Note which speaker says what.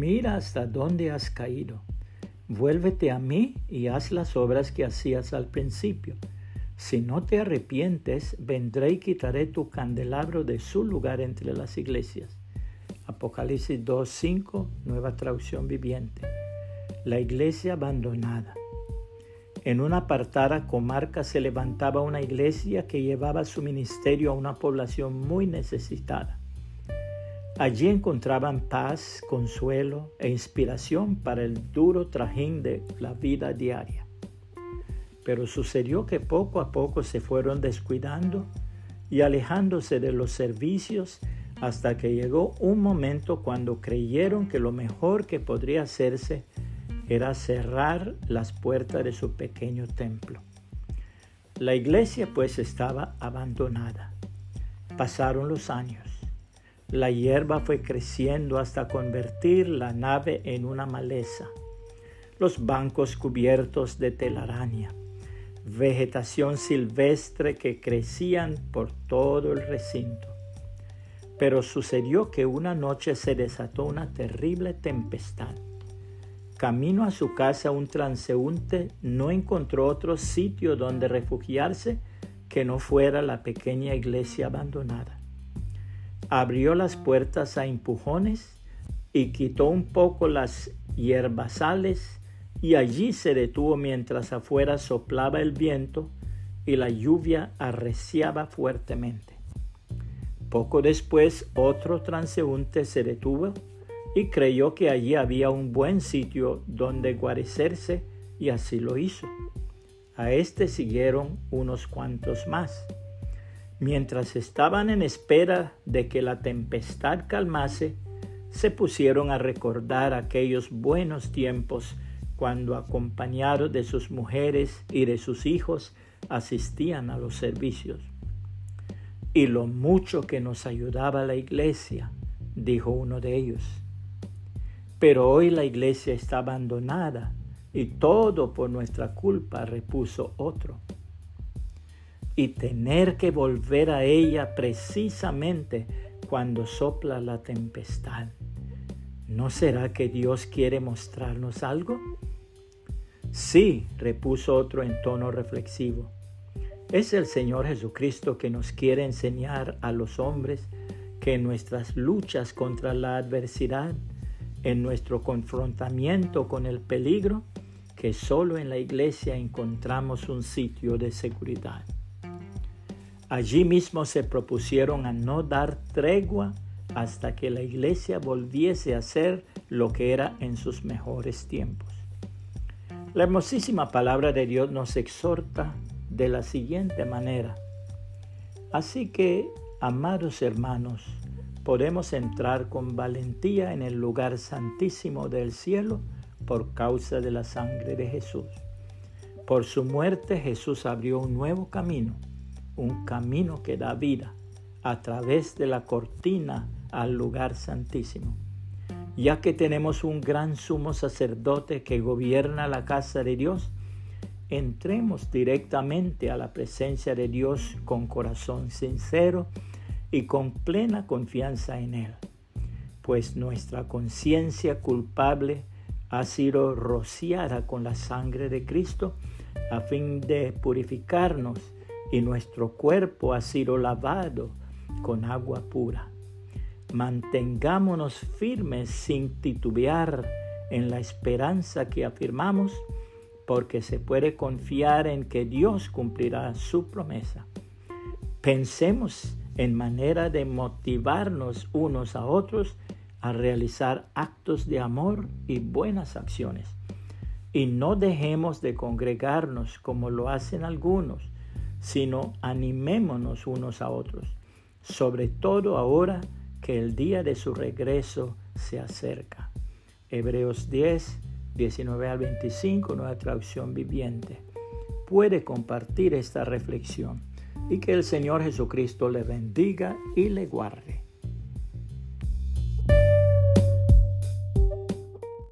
Speaker 1: mira hasta dónde has caído. Vuélvete a mí y haz las obras que hacías al principio. Si no te arrepientes, vendré y quitaré tu candelabro de su lugar entre las iglesias. Apocalipsis 2.5, nueva traducción viviente. La iglesia abandonada. En una apartada comarca se levantaba una iglesia que llevaba su ministerio a una población muy necesitada. Allí encontraban paz, consuelo e inspiración para el duro trajín de la vida diaria. Pero sucedió que poco a poco se fueron descuidando y alejándose de los servicios hasta que llegó un momento cuando creyeron que lo mejor que podría hacerse era cerrar las puertas de su pequeño templo. La iglesia pues estaba abandonada. Pasaron los años. La hierba fue creciendo hasta convertir la nave en una maleza. Los bancos cubiertos de telaraña. Vegetación silvestre que crecían por todo el recinto. Pero sucedió que una noche se desató una terrible tempestad. Camino a su casa un transeúnte no encontró otro sitio donde refugiarse que no fuera la pequeña iglesia abandonada. Abrió las puertas a empujones y quitó un poco las hierbasales y allí se detuvo mientras afuera soplaba el viento y la lluvia arreciaba fuertemente. Poco después otro transeúnte se detuvo y creyó que allí había un buen sitio donde guarecerse y así lo hizo. A este siguieron unos cuantos más. Mientras estaban en espera de que la tempestad calmase, se pusieron a recordar aquellos buenos tiempos cuando acompañados de sus mujeres y de sus hijos asistían a los servicios y lo mucho que nos ayudaba la iglesia, dijo uno de ellos. Pero hoy la iglesia está abandonada y todo por nuestra culpa, repuso otro. Y tener que volver a ella precisamente cuando sopla la tempestad. ¿No será que Dios quiere mostrarnos algo? Sí, repuso otro en tono reflexivo. Es el Señor Jesucristo que nos quiere enseñar a los hombres que en nuestras luchas contra la adversidad, en nuestro confrontamiento con el peligro, que solo en la iglesia encontramos un sitio de seguridad. Allí mismo se propusieron a no dar tregua hasta que la iglesia volviese a ser lo que era en sus mejores tiempos. La hermosísima palabra de Dios nos exhorta de la siguiente manera. Así que, amados hermanos, podemos entrar con valentía en el lugar santísimo del cielo por causa de la sangre de Jesús. Por su muerte Jesús abrió un nuevo camino, un camino que da vida a través de la cortina al lugar santísimo. Ya que tenemos un gran sumo sacerdote que gobierna la casa de Dios, entremos directamente a la presencia de Dios con corazón sincero y con plena confianza en Él, pues nuestra conciencia culpable ha sido rociada con la sangre de Cristo a fin de purificarnos y nuestro cuerpo ha sido lavado con agua pura. Mantengámonos firmes sin titubear en la esperanza que afirmamos porque se puede confiar en que Dios cumplirá su promesa. Pensemos en manera de motivarnos unos a otros a realizar actos de amor y buenas acciones. Y no dejemos de congregarnos como lo hacen algunos, sino animémonos unos a otros, sobre todo ahora que el día de su regreso se acerca. Hebreos 10, 19 al 25, nueva traducción viviente. Puede compartir esta reflexión y que el Señor Jesucristo le bendiga y le guarde.